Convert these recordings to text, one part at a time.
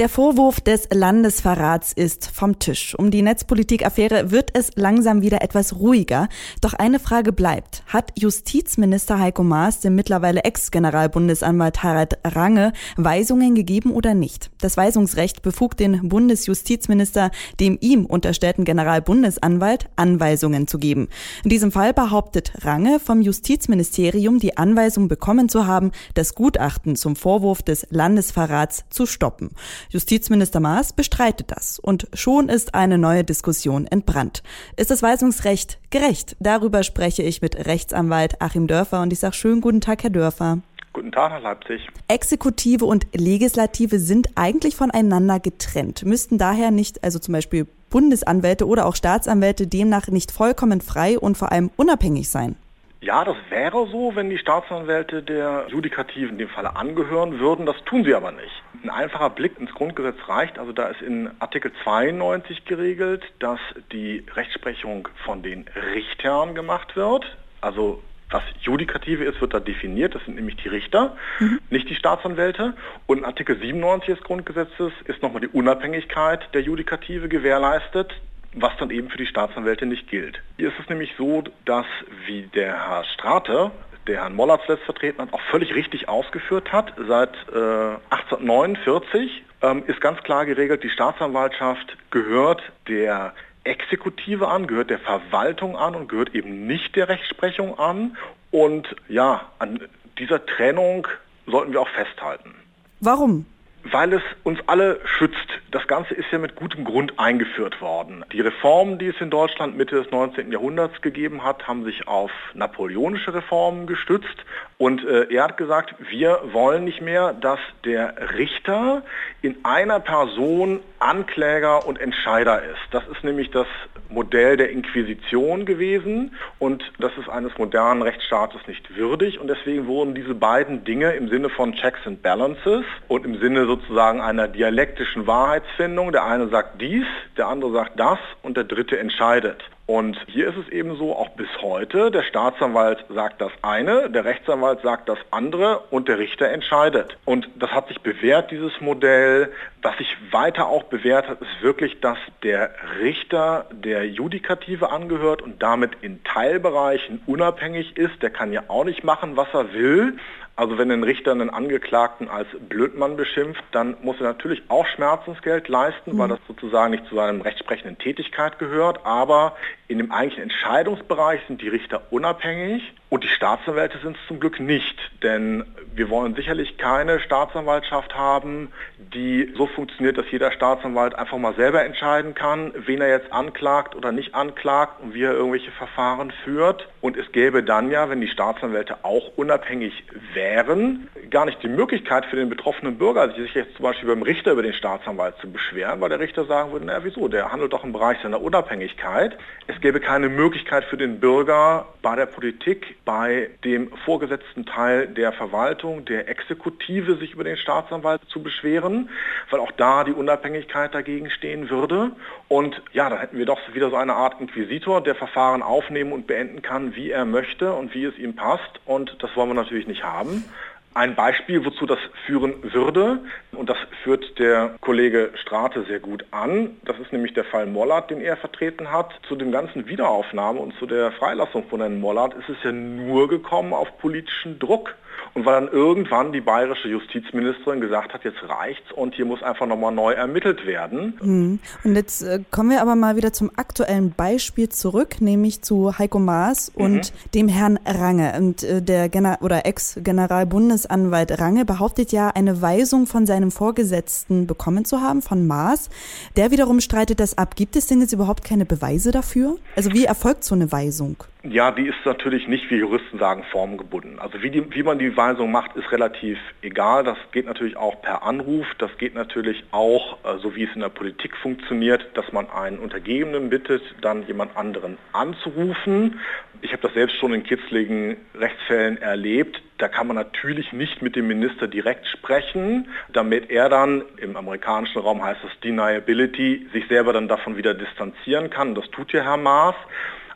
Der Vorwurf des Landesverrats ist vom Tisch. Um die Netzpolitik-Affäre wird es langsam wieder etwas ruhiger. Doch eine Frage bleibt. Hat Justizminister Heiko Maas dem mittlerweile Ex-Generalbundesanwalt Harald Range Weisungen gegeben oder nicht? Das Weisungsrecht befugt den Bundesjustizminister, dem ihm unterstellten Generalbundesanwalt, Anweisungen zu geben. In diesem Fall behauptet Range vom Justizministerium die Anweisung bekommen zu haben, das Gutachten zum Vorwurf des Landesverrats zu stoppen. Justizminister Maas bestreitet das und schon ist eine neue Diskussion entbrannt. Ist das Weisungsrecht gerecht? Darüber spreche ich mit Rechtsanwalt Achim Dörfer und ich sage schönen guten Tag, Herr Dörfer. Guten Tag nach Leipzig. Exekutive und Legislative sind eigentlich voneinander getrennt, müssten daher nicht, also zum Beispiel Bundesanwälte oder auch Staatsanwälte demnach nicht vollkommen frei und vor allem unabhängig sein. Ja, das wäre so, wenn die Staatsanwälte der Judikative in dem Falle angehören würden. Das tun sie aber nicht. Ein einfacher Blick ins Grundgesetz reicht. Also da ist in Artikel 92 geregelt, dass die Rechtsprechung von den Richtern gemacht wird. Also was Judikative ist, wird da definiert. Das sind nämlich die Richter, mhm. nicht die Staatsanwälte. Und in Artikel 97 des Grundgesetzes ist nochmal die Unabhängigkeit der Judikative gewährleistet was dann eben für die Staatsanwälte nicht gilt. Hier ist es nämlich so, dass wie der Herr Strate, der Herrn Mollert zuletzt vertreten hat, auch völlig richtig ausgeführt hat, seit äh, 1849 ähm, ist ganz klar geregelt, die Staatsanwaltschaft gehört der Exekutive an, gehört der Verwaltung an und gehört eben nicht der Rechtsprechung an. Und ja, an dieser Trennung sollten wir auch festhalten. Warum? Weil es uns alle schützt. Das Ganze ist ja mit gutem Grund eingeführt worden. Die Reformen, die es in Deutschland Mitte des 19. Jahrhunderts gegeben hat, haben sich auf napoleonische Reformen gestützt. Und äh, er hat gesagt, wir wollen nicht mehr, dass der Richter in einer Person Ankläger und Entscheider ist. Das ist nämlich das Modell der Inquisition gewesen und das ist eines modernen Rechtsstaates nicht würdig und deswegen wurden diese beiden Dinge im Sinne von Checks and Balances und im Sinne sozusagen einer dialektischen Wahrheitsfindung, der eine sagt dies, der andere sagt das und der dritte entscheidet. Und hier ist es eben so, auch bis heute, der Staatsanwalt sagt das eine, der Rechtsanwalt sagt das andere und der Richter entscheidet. Und das hat sich bewährt, dieses Modell. Was sich weiter auch bewährt hat, ist wirklich, dass der Richter der Judikative angehört und damit in Teilbereichen unabhängig ist. Der kann ja auch nicht machen, was er will. Also wenn ein Richter einen Angeklagten als Blödmann beschimpft, dann muss er natürlich auch Schmerzensgeld leisten, mhm. weil das sozusagen nicht zu seinem rechtsprechenden Tätigkeit gehört. Aber in dem eigentlichen Entscheidungsbereich sind die Richter unabhängig und die Staatsanwälte sind es zum Glück nicht. Denn wir wollen sicherlich keine Staatsanwaltschaft haben, die so funktioniert, dass jeder Staatsanwalt einfach mal selber entscheiden kann, wen er jetzt anklagt oder nicht anklagt und wie er irgendwelche Verfahren führt. Und es gäbe dann ja, wenn die Staatsanwälte auch unabhängig wären, gar nicht die Möglichkeit für den betroffenen Bürger, sich jetzt zum Beispiel beim Richter über den Staatsanwalt zu beschweren, weil der Richter sagen würde, naja wieso, der handelt doch im Bereich seiner Unabhängigkeit. Es gäbe keine Möglichkeit für den Bürger bei der Politik, bei dem vorgesetzten Teil der Verwaltung, der Exekutive, sich über den Staatsanwalt zu beschweren, weil auch da die Unabhängigkeit dagegen stehen würde. Und ja, dann hätten wir doch wieder so eine Art Inquisitor, der Verfahren aufnehmen und beenden kann, wie er möchte und wie es ihm passt. Und das wollen wir natürlich nicht haben. Ein Beispiel, wozu das führen würde, und das führt der Kollege Strate sehr gut an, das ist nämlich der Fall Mollard, den er vertreten hat. Zu dem ganzen Wiederaufnahme und zu der Freilassung von Herrn Mollard ist es ja nur gekommen auf politischen Druck. Und weil dann irgendwann die bayerische Justizministerin gesagt hat, jetzt reicht's und hier muss einfach nochmal neu ermittelt werden. Mhm. Und jetzt äh, kommen wir aber mal wieder zum aktuellen Beispiel zurück, nämlich zu Heiko Maas und mhm. dem Herrn Range. Und äh, der Gener oder Ex-Generalbundesanwalt Range behauptet ja, eine Weisung von seinem Vorgesetzten bekommen zu haben, von Maas. Der wiederum streitet das ab. Gibt es denn jetzt überhaupt keine Beweise dafür? Also wie erfolgt so eine Weisung? Ja, die ist natürlich nicht, wie Juristen sagen, formgebunden. Also wie, die, wie man die Weisung macht, ist relativ egal. Das geht natürlich auch per Anruf. Das geht natürlich auch, äh, so wie es in der Politik funktioniert, dass man einen Untergebenen bittet, dann jemand anderen anzurufen. Ich habe das selbst schon in kitzligen Rechtsfällen erlebt. Da kann man natürlich nicht mit dem Minister direkt sprechen, damit er dann, im amerikanischen Raum heißt das Deniability, sich selber dann davon wieder distanzieren kann. Das tut ja Herr Maas.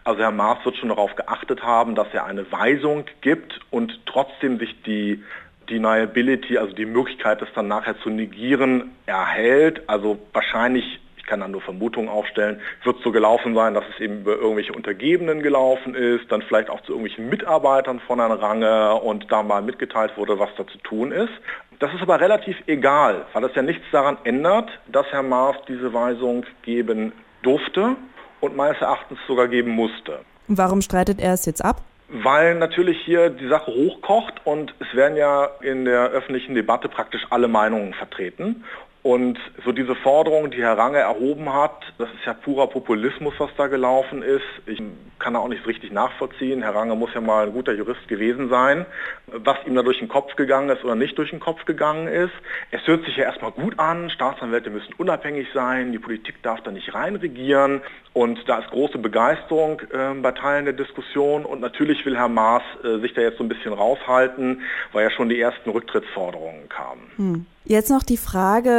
Also Herr Maas wird schon darauf geachtet haben, dass er eine Weisung gibt und trotzdem sich die Deniability, also die Möglichkeit, das dann nachher zu negieren, erhält. Also wahrscheinlich ich kann dann nur Vermutungen aufstellen, wird so gelaufen sein, dass es eben über irgendwelche Untergebenen gelaufen ist, dann vielleicht auch zu irgendwelchen Mitarbeitern von Herrn Range und da mal mitgeteilt wurde, was da zu tun ist. Das ist aber relativ egal, weil es ja nichts daran ändert, dass Herr Maas diese Weisung geben durfte und meines Erachtens sogar geben musste. Warum streitet er es jetzt ab? Weil natürlich hier die Sache hochkocht und es werden ja in der öffentlichen Debatte praktisch alle Meinungen vertreten. Und so diese Forderung, die Herr Range erhoben hat, das ist ja purer Populismus, was da gelaufen ist. Ich kann da auch nicht richtig nachvollziehen. Herr Range muss ja mal ein guter Jurist gewesen sein, was ihm da durch den Kopf gegangen ist oder nicht durch den Kopf gegangen ist. Es hört sich ja erstmal gut an, Staatsanwälte müssen unabhängig sein, die Politik darf da nicht reinregieren. Und da ist große Begeisterung äh, bei Teilen der Diskussion. Und natürlich will Herr Maas äh, sich da jetzt so ein bisschen raushalten, weil ja schon die ersten Rücktrittsforderungen kamen. Hm. Jetzt noch die Frage,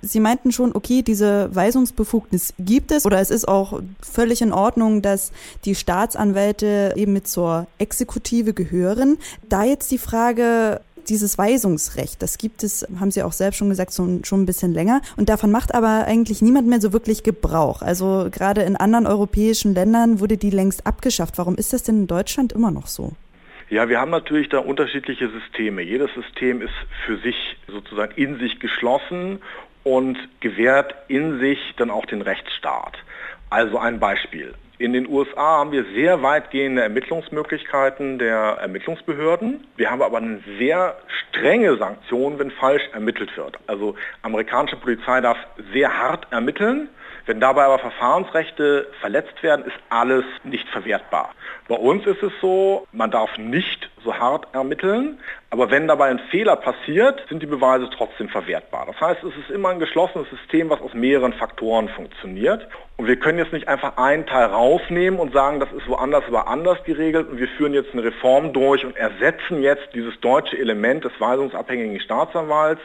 Sie meinten schon, okay, diese Weisungsbefugnis gibt es oder es ist auch völlig in Ordnung, dass die Staatsanwälte eben mit zur Exekutive gehören. Da jetzt die Frage, dieses Weisungsrecht, das gibt es, haben Sie auch selbst schon gesagt, schon, schon ein bisschen länger. Und davon macht aber eigentlich niemand mehr so wirklich Gebrauch. Also gerade in anderen europäischen Ländern wurde die längst abgeschafft. Warum ist das denn in Deutschland immer noch so? Ja, wir haben natürlich da unterschiedliche Systeme. Jedes System ist für sich sozusagen in sich geschlossen und gewährt in sich dann auch den Rechtsstaat. Also ein Beispiel. In den USA haben wir sehr weitgehende Ermittlungsmöglichkeiten der Ermittlungsbehörden. Wir haben aber eine sehr strenge Sanktion, wenn falsch ermittelt wird. Also amerikanische Polizei darf sehr hart ermitteln. Wenn dabei aber Verfahrensrechte verletzt werden, ist alles nicht verwertbar. Bei uns ist es so, man darf nicht so hart ermitteln, aber wenn dabei ein Fehler passiert, sind die Beweise trotzdem verwertbar. Das heißt, es ist immer ein geschlossenes System, was aus mehreren Faktoren funktioniert. Und wir können jetzt nicht einfach einen Teil rausnehmen und sagen, das ist woanders aber anders geregelt und wir führen jetzt eine Reform durch und ersetzen jetzt dieses deutsche Element des weisungsabhängigen Staatsanwalts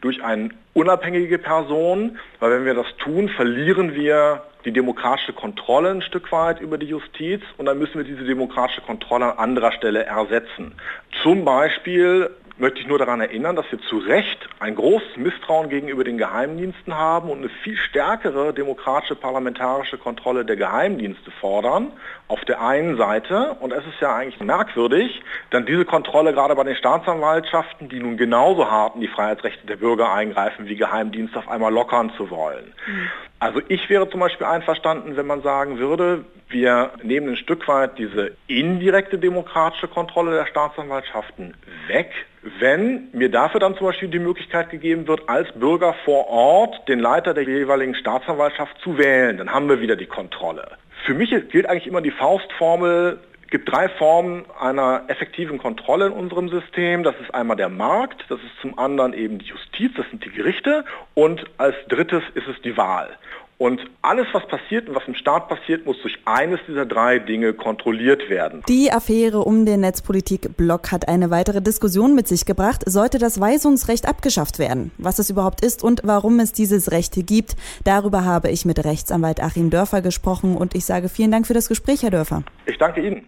durch eine unabhängige Person, weil wenn wir das tun, verlieren wir die demokratische Kontrolle ein Stück weit über die Justiz und dann müssen wir diese demokratische Kontrolle an anderer Stelle ersetzen. Zum Beispiel möchte ich nur daran erinnern, dass wir zu Recht ein großes Misstrauen gegenüber den Geheimdiensten haben und eine viel stärkere demokratische parlamentarische Kontrolle der Geheimdienste fordern. Auf der einen Seite, und es ist ja eigentlich merkwürdig, dann diese Kontrolle gerade bei den Staatsanwaltschaften, die nun genauso hart in die Freiheitsrechte der Bürger eingreifen, wie Geheimdienste auf einmal lockern zu wollen. Mhm. Also ich wäre zum Beispiel einverstanden, wenn man sagen würde, wir nehmen ein Stück weit diese indirekte demokratische Kontrolle der Staatsanwaltschaften weg, wenn mir dafür dann zum Beispiel die Möglichkeit gegeben wird, als Bürger vor Ort den Leiter der jeweiligen Staatsanwaltschaft zu wählen. Dann haben wir wieder die Kontrolle. Für mich gilt eigentlich immer die Faustformel, es gibt drei Formen einer effektiven Kontrolle in unserem System. Das ist einmal der Markt, das ist zum anderen eben die Justiz, das sind die Gerichte und als drittes ist es die Wahl. Und alles, was passiert und was im Staat passiert, muss durch eines dieser drei Dinge kontrolliert werden. Die Affäre um den Netzpolitik-Block hat eine weitere Diskussion mit sich gebracht. Sollte das Weisungsrecht abgeschafft werden? Was es überhaupt ist und warum es dieses Recht gibt, darüber habe ich mit Rechtsanwalt Achim Dörfer gesprochen und ich sage vielen Dank für das Gespräch, Herr Dörfer. Ich danke Ihnen.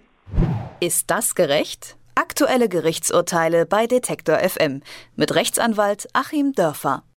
Ist das gerecht? Aktuelle Gerichtsurteile bei Detektor FM mit Rechtsanwalt Achim Dörfer.